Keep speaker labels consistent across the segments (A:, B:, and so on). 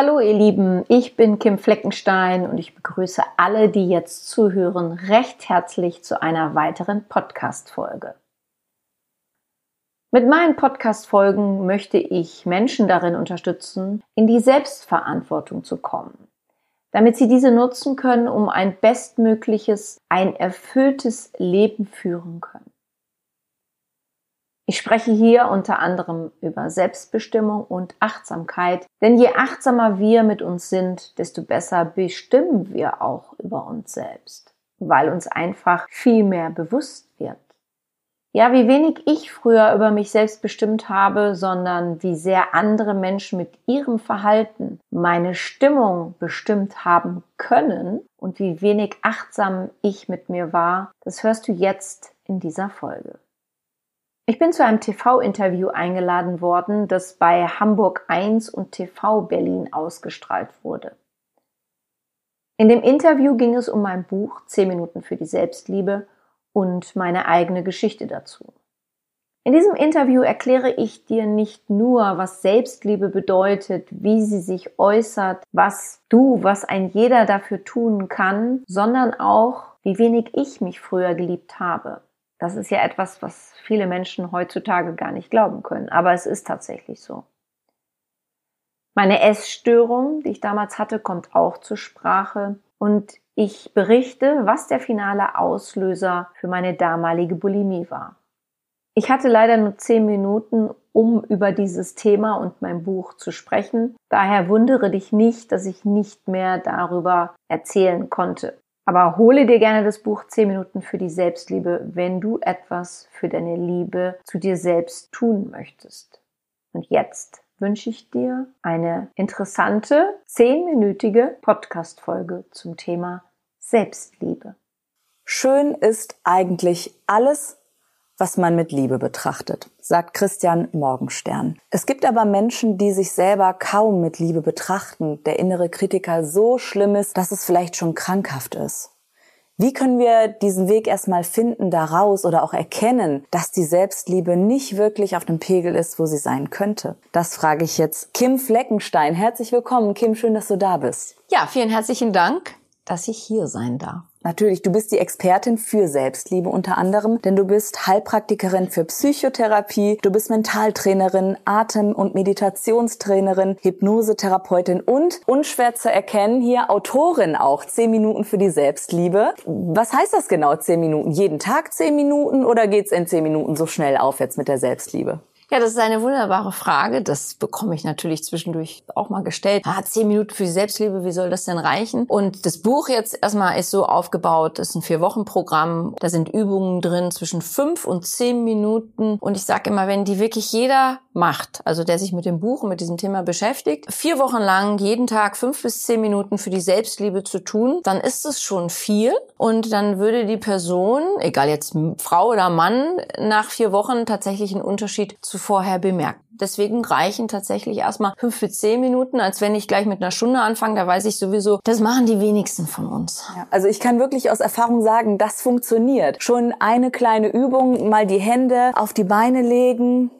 A: Hallo ihr Lieben, ich bin Kim Fleckenstein und ich begrüße alle, die jetzt zuhören, recht herzlich zu einer weiteren Podcast-Folge. Mit meinen Podcast-Folgen möchte ich Menschen darin unterstützen, in die Selbstverantwortung zu kommen, damit sie diese nutzen können, um ein bestmögliches, ein erfülltes Leben führen können. Ich spreche hier unter anderem über Selbstbestimmung und Achtsamkeit, denn je achtsamer wir mit uns sind, desto besser bestimmen wir auch über uns selbst, weil uns einfach viel mehr bewusst wird. Ja, wie wenig ich früher über mich selbst bestimmt habe, sondern wie sehr andere Menschen mit ihrem Verhalten meine Stimmung bestimmt haben können und wie wenig achtsam ich mit mir war, das hörst du jetzt in dieser Folge. Ich bin zu einem TV-Interview eingeladen worden, das bei Hamburg 1 und TV Berlin ausgestrahlt wurde. In dem Interview ging es um mein Buch 10 Minuten für die Selbstliebe und meine eigene Geschichte dazu. In diesem Interview erkläre ich dir nicht nur, was Selbstliebe bedeutet, wie sie sich äußert, was du, was ein jeder dafür tun kann, sondern auch, wie wenig ich mich früher geliebt habe. Das ist ja etwas, was viele Menschen heutzutage gar nicht glauben können. Aber es ist tatsächlich so. Meine Essstörung, die ich damals hatte, kommt auch zur Sprache. Und ich berichte, was der finale Auslöser für meine damalige Bulimie war. Ich hatte leider nur zehn Minuten, um über dieses Thema und mein Buch zu sprechen. Daher wundere dich nicht, dass ich nicht mehr darüber erzählen konnte. Aber hole dir gerne das Buch 10 Minuten für die Selbstliebe, wenn du etwas für deine Liebe zu dir selbst tun möchtest. Und jetzt wünsche ich dir eine interessante, zehnminütige Podcast-Folge zum Thema Selbstliebe.
B: Schön ist eigentlich alles, was man mit Liebe betrachtet, sagt Christian Morgenstern. Es gibt aber Menschen, die sich selber kaum mit Liebe betrachten, der innere Kritiker so schlimm ist, dass es vielleicht schon krankhaft ist. Wie können wir diesen Weg erstmal finden, daraus oder auch erkennen, dass die Selbstliebe nicht wirklich auf dem Pegel ist, wo sie sein könnte? Das frage ich jetzt Kim Fleckenstein. Herzlich willkommen, Kim, schön, dass du da bist.
A: Ja, vielen herzlichen Dank, dass ich hier sein darf.
B: Natürlich, du bist die Expertin für Selbstliebe unter anderem, denn du bist Heilpraktikerin für Psychotherapie, du bist Mentaltrainerin, Atem- und Meditationstrainerin, Hypnosetherapeutin und unschwer zu erkennen hier Autorin auch. Zehn Minuten für die Selbstliebe. Was heißt das genau, zehn Minuten? Jeden Tag zehn Minuten oder geht's in zehn Minuten so schnell aufwärts mit der Selbstliebe?
A: Ja, das ist eine wunderbare Frage. Das bekomme ich natürlich zwischendurch auch mal gestellt. Ah, zehn Minuten für die Selbstliebe, wie soll das denn reichen? Und das Buch jetzt erstmal ist so aufgebaut, das ist ein Vier-Wochen-Programm. Da sind Übungen drin zwischen fünf und zehn Minuten. Und ich sage immer, wenn die wirklich jeder macht, also der sich mit dem Buch und mit diesem Thema beschäftigt, vier Wochen lang jeden Tag fünf bis zehn Minuten für die Selbstliebe zu tun, dann ist es schon viel. Und dann würde die Person, egal jetzt Frau oder Mann, nach vier Wochen tatsächlich einen Unterschied zu vorher bemerkt. Deswegen reichen tatsächlich erstmal fünf bis zehn Minuten, als wenn ich gleich mit einer Stunde anfange. Da weiß ich sowieso, das machen die wenigsten von uns.
B: Ja, also ich kann wirklich aus Erfahrung sagen, das funktioniert. Schon eine kleine Übung, mal die Hände auf die Beine legen,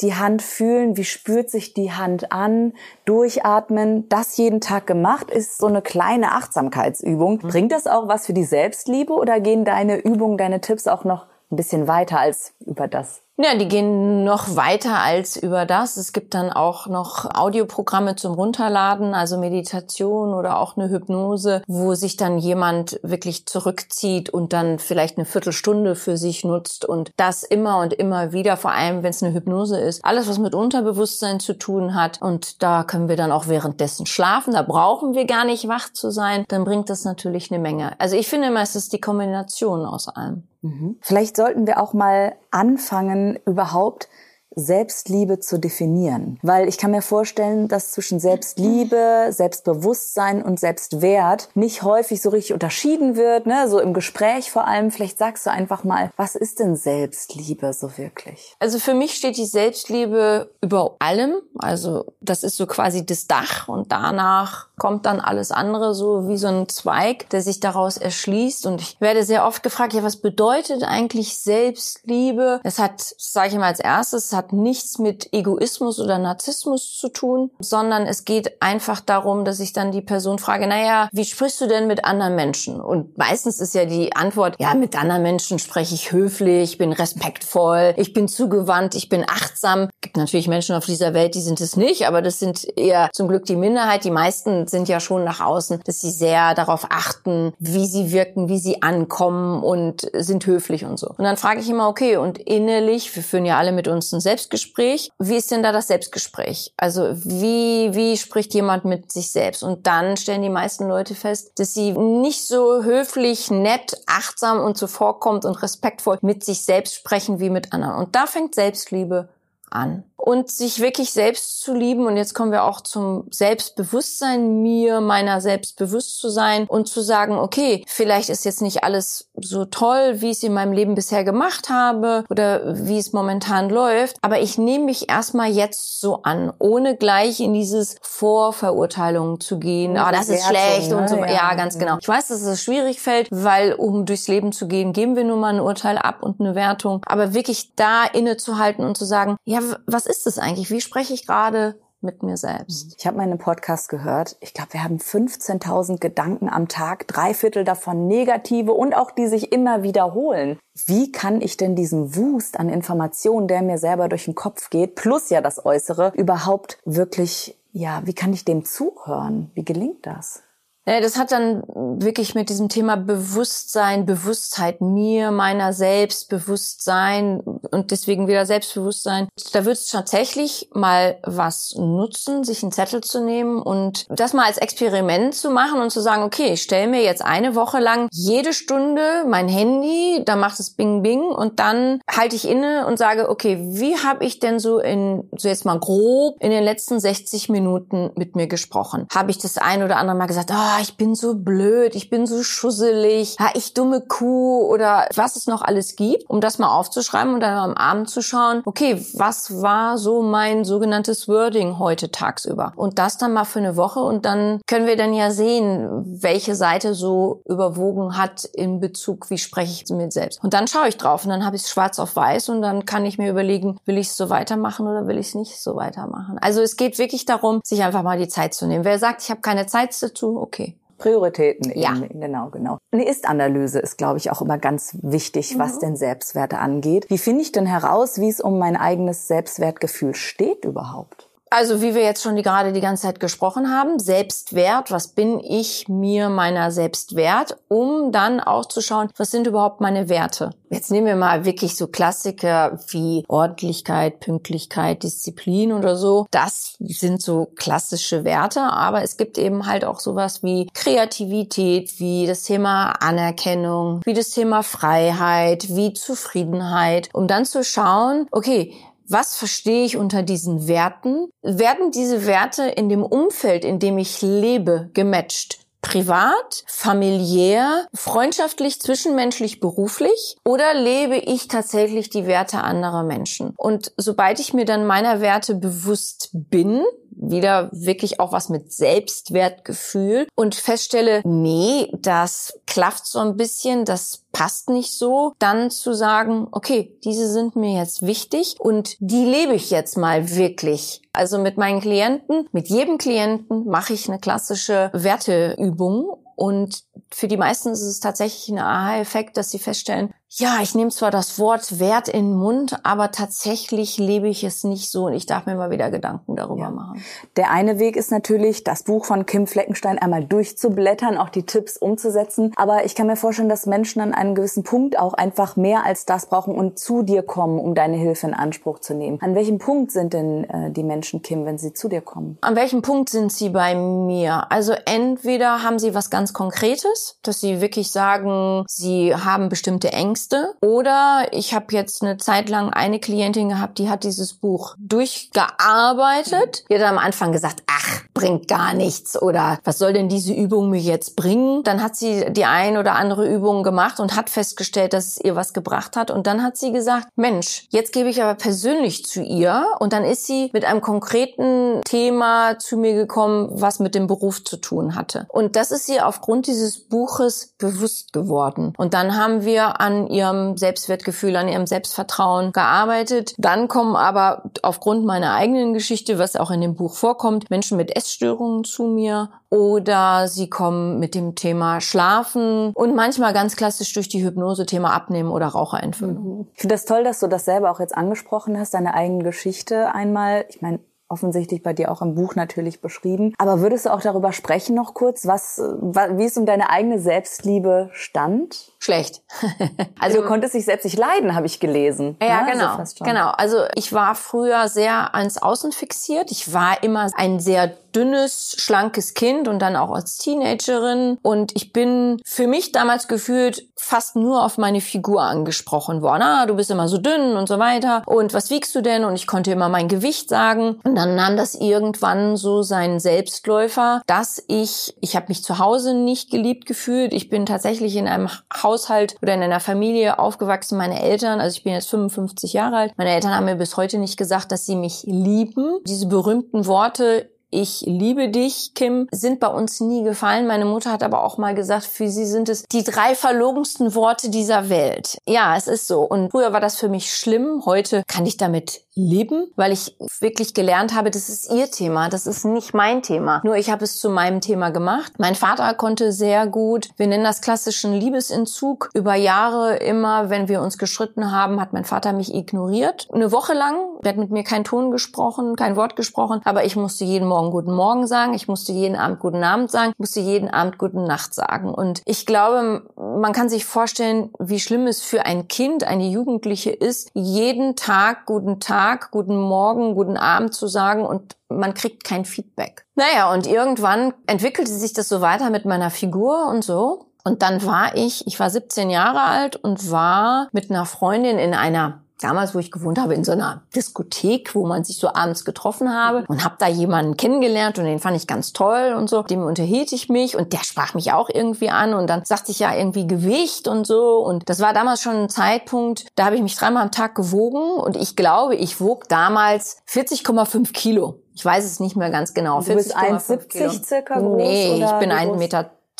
B: die Hand fühlen, wie spürt sich die Hand an, durchatmen, das jeden Tag gemacht, ist so eine kleine Achtsamkeitsübung. Mhm. Bringt das auch was für die Selbstliebe oder gehen deine Übungen, deine Tipps auch noch ein bisschen weiter als über das?
A: Ja, die gehen noch weiter als über das. Es gibt dann auch noch Audioprogramme zum Runterladen, also Meditation oder auch eine Hypnose, wo sich dann jemand wirklich zurückzieht und dann vielleicht eine Viertelstunde für sich nutzt und das immer und immer wieder, vor allem wenn es eine Hypnose ist. Alles, was mit Unterbewusstsein zu tun hat und da können wir dann auch währenddessen schlafen. Da brauchen wir gar nicht wach zu sein. Dann bringt das natürlich eine Menge. Also ich finde ist die Kombination aus allem.
B: Mhm. Vielleicht sollten wir auch mal anfangen, überhaupt Selbstliebe zu definieren. Weil ich kann mir vorstellen, dass zwischen Selbstliebe, Selbstbewusstsein und Selbstwert nicht häufig so richtig unterschieden wird, ne? so im Gespräch vor allem. Vielleicht sagst du einfach mal, was ist denn Selbstliebe so wirklich?
A: Also für mich steht die Selbstliebe über allem. Also das ist so quasi das Dach und danach kommt dann alles andere so wie so ein Zweig, der sich daraus erschließt. Und ich werde sehr oft gefragt, ja, was bedeutet eigentlich Selbstliebe? Es hat, sage ich mal als erstes, es hat nichts mit Egoismus oder Narzissmus zu tun, sondern es geht einfach darum, dass ich dann die Person frage, naja, wie sprichst du denn mit anderen Menschen? Und meistens ist ja die Antwort, ja, mit anderen Menschen spreche ich höflich, bin respektvoll, ich bin zugewandt, ich bin achtsam. Gibt natürlich Menschen auf dieser Welt, die sind es nicht, aber das sind eher zum Glück die Minderheit. Die meisten sind ja schon nach außen, dass sie sehr darauf achten, wie sie wirken, wie sie ankommen und sind höflich und so. Und dann frage ich immer, okay, und innerlich, wir führen ja alle mit uns ein Selbstgespräch, wie ist denn da das Selbstgespräch? Also wie, wie spricht jemand mit sich selbst? Und dann stellen die meisten Leute fest, dass sie nicht so höflich, nett, achtsam und zuvorkommt und respektvoll mit sich selbst sprechen wie mit anderen. Und da fängt Selbstliebe an. Und sich wirklich selbst zu lieben. Und jetzt kommen wir auch zum Selbstbewusstsein, mir meiner selbst bewusst zu sein und zu sagen, okay, vielleicht ist jetzt nicht alles so toll, wie ich es in meinem Leben bisher gemacht habe oder wie es momentan läuft. Aber ich nehme mich erstmal jetzt so an, ohne gleich in dieses Vorverurteilung zu gehen. Ah, oh, das ist schlecht und so. Ne? Ja, ja, ganz genau. Ich weiß, dass es schwierig fällt, weil um durchs Leben zu gehen, geben wir nun mal ein Urteil ab und eine Wertung. Aber wirklich da innezuhalten und zu sagen, ja, was ist es eigentlich? Wie spreche ich gerade mit mir selbst.
B: Ich habe meinen Podcast gehört. Ich glaube, wir haben 15.000 Gedanken am Tag, drei Viertel davon negative und auch die sich immer wiederholen. Wie kann ich denn diesen Wust an Informationen, der mir selber durch den Kopf geht, plus ja das Äußere, überhaupt wirklich, ja, wie kann ich dem zuhören? Wie gelingt das?
A: Ja, das hat dann wirklich mit diesem Thema Bewusstsein, Bewusstheit mir, meiner Selbstbewusstsein und deswegen wieder Selbstbewusstsein. Da wird es tatsächlich mal was nutzen, sich einen Zettel zu nehmen und das mal als Experiment zu machen und zu sagen, okay, ich stelle mir jetzt eine Woche lang jede Stunde mein Handy, da macht es Bing Bing und dann halte ich inne und sage, okay, wie habe ich denn so in, so jetzt mal grob in den letzten 60 Minuten mit mir gesprochen? Habe ich das ein oder andere Mal gesagt, oh, ich bin so blöd, ich bin so schusselig, ja, ich dumme Kuh oder was es noch alles gibt, um das mal aufzuschreiben und dann am Abend zu schauen, okay, was war so mein sogenanntes Wording heute tagsüber? Und das dann mal für eine Woche und dann können wir dann ja sehen, welche Seite so überwogen hat in Bezug, wie spreche ich mit selbst. Und dann schaue ich drauf und dann habe ich es schwarz auf weiß und dann kann ich mir überlegen, will ich es so weitermachen oder will ich es nicht so weitermachen. Also es geht wirklich darum, sich einfach mal die Zeit zu nehmen. Wer sagt, ich habe keine Zeit dazu, okay,
B: Prioritäten ja. eben. Genau, genau. Eine Ist-Analyse ist, glaube ich, auch immer ganz wichtig, mhm. was den Selbstwert angeht. Wie finde ich denn heraus, wie es um mein eigenes Selbstwertgefühl steht überhaupt?
A: Also wie wir jetzt schon die, gerade die ganze Zeit gesprochen haben, Selbstwert, was bin ich mir meiner selbst wert, um dann auch zu schauen, was sind überhaupt meine Werte. Jetzt nehmen wir mal wirklich so Klassiker wie Ordentlichkeit, Pünktlichkeit, Disziplin oder so. Das sind so klassische Werte, aber es gibt eben halt auch sowas wie Kreativität, wie das Thema Anerkennung, wie das Thema Freiheit, wie Zufriedenheit, um dann zu schauen, okay, was verstehe ich unter diesen Werten? Werden diese Werte in dem Umfeld, in dem ich lebe, gematcht? Privat, familiär, freundschaftlich, zwischenmenschlich, beruflich? Oder lebe ich tatsächlich die Werte anderer Menschen? Und sobald ich mir dann meiner Werte bewusst bin, wieder wirklich auch was mit Selbstwertgefühl und feststelle, nee, das klafft so ein bisschen, das passt nicht so, dann zu sagen, okay, diese sind mir jetzt wichtig und die lebe ich jetzt mal wirklich. Also mit meinen Klienten, mit jedem Klienten mache ich eine klassische Werteübung und für die meisten ist es tatsächlich ein Aha-Effekt, dass sie feststellen, ja, ich nehme zwar das Wort Wert in den Mund, aber tatsächlich lebe ich es nicht so und ich darf mir mal wieder Gedanken darüber ja. machen.
B: Der eine Weg ist natürlich, das Buch von Kim Fleckenstein einmal durchzublättern, auch die Tipps umzusetzen. Aber ich kann mir vorstellen, dass Menschen an einem gewissen Punkt auch einfach mehr als das brauchen und zu dir kommen, um deine Hilfe in Anspruch zu nehmen. An welchem Punkt sind denn äh, die Menschen, Kim, wenn sie zu dir kommen?
A: An welchem Punkt sind sie bei mir? Also entweder haben sie was ganz Konkretes, dass sie wirklich sagen, sie haben bestimmte Ängste, Ängste. Oder ich habe jetzt eine Zeit lang eine Klientin gehabt, die hat dieses Buch durchgearbeitet. Die hat am Anfang gesagt, ach, bringt gar nichts oder was soll denn diese Übung mir jetzt bringen? Dann hat sie die ein oder andere Übung gemacht und hat festgestellt, dass es ihr was gebracht hat. Und dann hat sie gesagt, Mensch, jetzt gebe ich aber persönlich zu ihr. Und dann ist sie mit einem konkreten Thema zu mir gekommen, was mit dem Beruf zu tun hatte. Und das ist ihr aufgrund dieses Buches bewusst geworden. Und dann haben wir an ihrem Selbstwertgefühl, an ihrem Selbstvertrauen gearbeitet. Dann kommen aber aufgrund meiner eigenen Geschichte, was auch in dem Buch vorkommt, Menschen mit Essstörungen zu mir oder sie kommen mit dem Thema Schlafen und manchmal ganz klassisch durch die Hypnose Thema Abnehmen oder Raucherentwöhnung.
B: Ich finde das toll, dass du das selber auch jetzt angesprochen hast, deine eigene Geschichte einmal. Ich meine, offensichtlich bei dir auch im Buch natürlich beschrieben. Aber würdest du auch darüber sprechen noch kurz, was, wie es um deine eigene Selbstliebe stand?
A: Schlecht.
B: also du konntest dich selbst nicht leiden, habe ich gelesen.
A: Ja, ne? genau. Also genau. Also ich war früher sehr ans Außen fixiert. Ich war immer ein sehr dünnes, schlankes Kind und dann auch als Teenagerin. Und ich bin für mich damals gefühlt fast nur auf meine Figur angesprochen worden. Ah, du bist immer so dünn und so weiter. Und was wiegst du denn? Und ich konnte immer mein Gewicht sagen. Und dann nahm das irgendwann so seinen Selbstläufer, dass ich, ich habe mich zu Hause nicht geliebt gefühlt. Ich bin tatsächlich in einem Haushalt oder in einer Familie aufgewachsen. Meine Eltern, also ich bin jetzt 55 Jahre alt, meine Eltern haben mir bis heute nicht gesagt, dass sie mich lieben. Diese berühmten Worte, ich liebe dich, Kim, sind bei uns nie gefallen. Meine Mutter hat aber auch mal gesagt, für sie sind es die drei verlogensten Worte dieser Welt. Ja, es ist so. Und früher war das für mich schlimm. Heute kann ich damit leben, weil ich wirklich gelernt habe, das ist ihr Thema, das ist nicht mein Thema. Nur ich habe es zu meinem Thema gemacht. Mein Vater konnte sehr gut, wir nennen das klassischen Liebesentzug, über Jahre immer, wenn wir uns geschritten haben, hat mein Vater mich ignoriert. Eine Woche lang, er hat mit mir kein Ton gesprochen, kein Wort gesprochen, aber ich musste jeden Morgen guten Morgen sagen, ich musste jeden Abend guten Abend sagen, ich musste jeden Abend guten Nacht sagen. Und ich glaube, man kann sich vorstellen, wie schlimm es für ein Kind, eine Jugendliche ist, jeden Tag guten Tag, guten Morgen, guten Abend zu sagen und man kriegt kein Feedback. Naja, und irgendwann entwickelte sich das so weiter mit meiner Figur und so. Und dann war ich, ich war 17 Jahre alt und war mit einer Freundin in einer damals, wo ich gewohnt habe, in so einer Diskothek, wo man sich so abends getroffen habe und habe da jemanden kennengelernt und den fand ich ganz toll und so. Dem unterhielt ich mich und der sprach mich auch irgendwie an und dann sagte ich ja irgendwie Gewicht und so und das war damals schon ein Zeitpunkt, da habe ich mich dreimal am Tag gewogen und ich glaube, ich wog damals 40,5 Kilo. Ich weiß es nicht mehr ganz genau.
B: Du bist 1,70 circa groß?
A: Nee, ich bin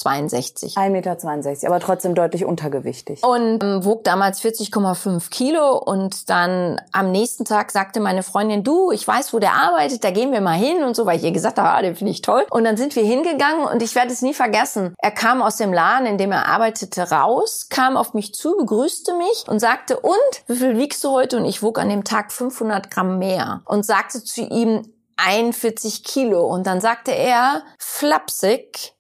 A: 1,62 Meter 62.
B: 1,62 Meter, aber trotzdem deutlich untergewichtig.
A: Und ähm, wog damals 40,5 Kilo und dann am nächsten Tag sagte meine Freundin, du, ich weiß, wo der arbeitet, da gehen wir mal hin und so, weil ich ihr gesagt habe, ah, den finde ich toll. Und dann sind wir hingegangen und ich werde es nie vergessen. Er kam aus dem Laden, in dem er arbeitete, raus, kam auf mich zu, begrüßte mich und sagte, und, wie viel wiegst du heute? Und ich wog an dem Tag 500 Gramm mehr und sagte zu ihm, 41 Kilo. Und dann sagte er, flapsig,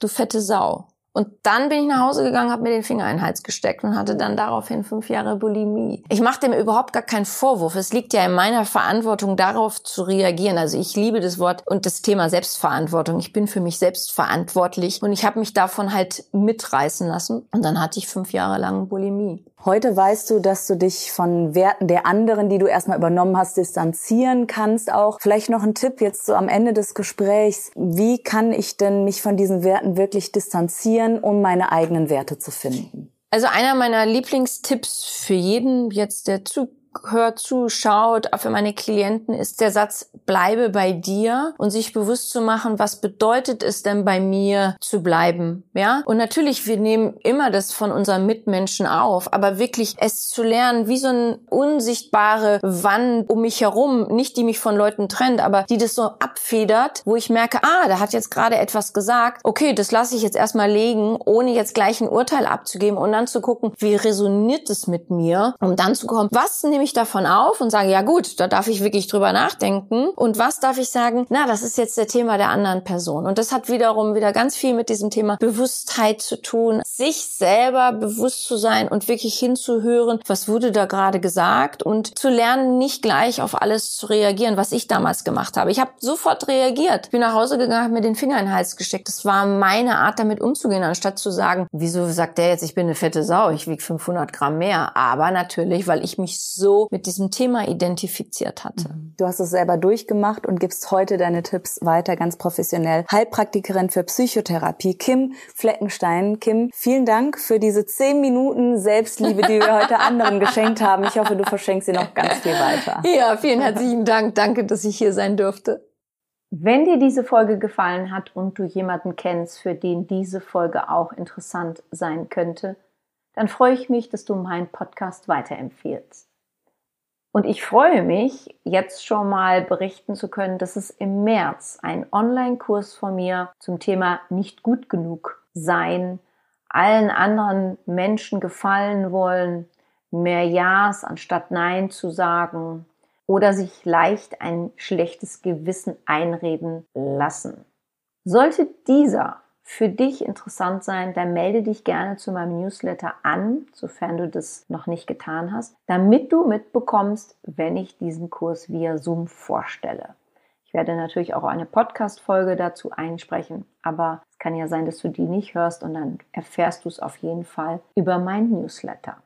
A: du fette Sau. Und dann bin ich nach Hause gegangen, habe mir den Finger in den Hals gesteckt und hatte dann daraufhin fünf Jahre Bulimie. Ich mache dem überhaupt gar keinen Vorwurf. Es liegt ja in meiner Verantwortung, darauf zu reagieren. Also ich liebe das Wort und das Thema Selbstverantwortung. Ich bin für mich selbst verantwortlich und ich habe mich davon halt mitreißen lassen. Und dann hatte ich fünf Jahre lang Bulimie.
B: Heute weißt du, dass du dich von Werten der anderen, die du erstmal übernommen hast, distanzieren kannst auch. Vielleicht noch ein Tipp jetzt so am Ende des Gesprächs. Wie kann ich denn mich von diesen Werten wirklich distanzieren, um meine eigenen Werte zu finden?
A: Also einer meiner Lieblingstipps für jeden jetzt, der zu hört, zuschaut, auch für meine Klienten ist der Satz, bleibe bei dir und sich bewusst zu machen, was bedeutet es denn bei mir zu bleiben, ja? Und natürlich, wir nehmen immer das von unseren Mitmenschen auf, aber wirklich es zu lernen, wie so eine unsichtbare Wand um mich herum, nicht die mich von Leuten trennt, aber die das so abfedert, wo ich merke, ah, da hat jetzt gerade etwas gesagt, okay, das lasse ich jetzt erstmal legen, ohne jetzt gleich ein Urteil abzugeben und dann zu gucken, wie resoniert es mit mir, um dann zu kommen, was nehme ich davon auf und sage, ja gut, da darf ich wirklich drüber nachdenken. Und was darf ich sagen? Na, das ist jetzt der Thema der anderen Person. Und das hat wiederum wieder ganz viel mit diesem Thema Bewusstheit zu tun, sich selber bewusst zu sein und wirklich hinzuhören, was wurde da gerade gesagt und zu lernen, nicht gleich auf alles zu reagieren, was ich damals gemacht habe. Ich habe sofort reagiert. Bin nach Hause gegangen, habe mir den Finger in den Hals gesteckt. Das war meine Art, damit umzugehen, anstatt zu sagen, wieso sagt der jetzt, ich bin eine fette Sau, ich wiege 500 Gramm mehr. Aber natürlich, weil ich mich so so mit diesem Thema identifiziert hatte. Mhm.
B: Du hast es selber durchgemacht und gibst heute deine Tipps weiter ganz professionell. Heilpraktikerin für Psychotherapie, Kim Fleckenstein. Kim, vielen Dank für diese zehn Minuten Selbstliebe, die wir heute anderen geschenkt haben. Ich hoffe, du verschenkst sie noch ganz viel weiter.
A: Ja, vielen herzlichen Dank. Danke, dass ich hier sein durfte. Wenn dir diese Folge gefallen hat und du jemanden kennst, für den diese Folge auch interessant sein könnte, dann freue ich mich, dass du meinen Podcast weiterempfehlst. Und ich freue mich, jetzt schon mal berichten zu können, dass es im März einen Online-Kurs von mir zum Thema nicht gut genug sein, allen anderen Menschen gefallen wollen, mehr Ja's anstatt Nein zu sagen oder sich leicht ein schlechtes Gewissen einreden lassen. Sollte dieser für dich interessant sein, dann melde dich gerne zu meinem Newsletter an, sofern du das noch nicht getan hast, damit du mitbekommst, wenn ich diesen Kurs via Zoom vorstelle. Ich werde natürlich auch eine Podcast-Folge dazu einsprechen, aber es kann ja sein, dass du die nicht hörst und dann erfährst du es auf jeden Fall über mein Newsletter.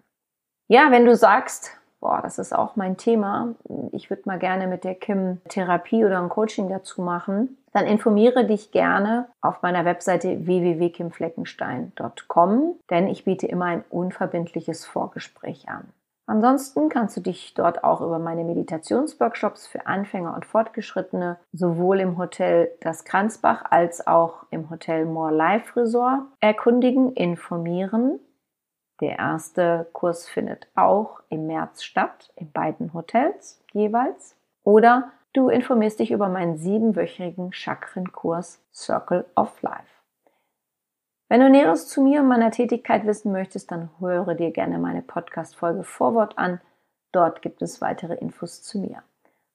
A: Ja, wenn du sagst, boah, das ist auch mein Thema, ich würde mal gerne mit der Kim Therapie oder ein Coaching dazu machen, dann informiere dich gerne auf meiner Webseite www.kimfleckenstein.com, denn ich biete immer ein unverbindliches Vorgespräch an. Ansonsten kannst du dich dort auch über meine Meditationsworkshops für Anfänger und Fortgeschrittene sowohl im Hotel Das Kranzbach als auch im Hotel More Life Resort erkundigen, informieren. Der erste Kurs findet auch im März statt, in beiden Hotels jeweils. Oder Du informierst dich über meinen siebenwöchigen Chakrenkurs Circle of Life. Wenn du Näheres zu mir und meiner Tätigkeit wissen möchtest, dann höre dir gerne meine Podcast-Folge Vorwort an. Dort gibt es weitere Infos zu mir.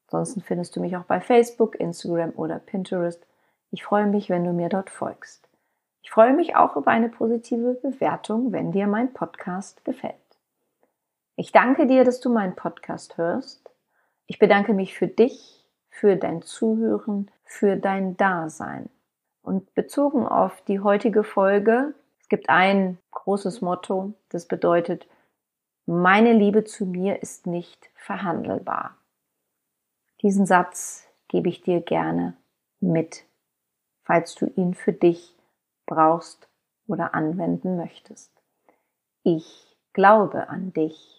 A: Ansonsten findest du mich auch bei Facebook, Instagram oder Pinterest. Ich freue mich, wenn du mir dort folgst. Ich freue mich auch über eine positive Bewertung, wenn dir mein Podcast gefällt. Ich danke dir, dass du meinen Podcast hörst. Ich bedanke mich für dich für dein Zuhören, für dein Dasein. Und bezogen auf die heutige Folge, es gibt ein großes Motto, das bedeutet, meine Liebe zu mir ist nicht verhandelbar. Diesen Satz gebe ich dir gerne mit, falls du ihn für dich brauchst oder anwenden möchtest. Ich glaube an dich.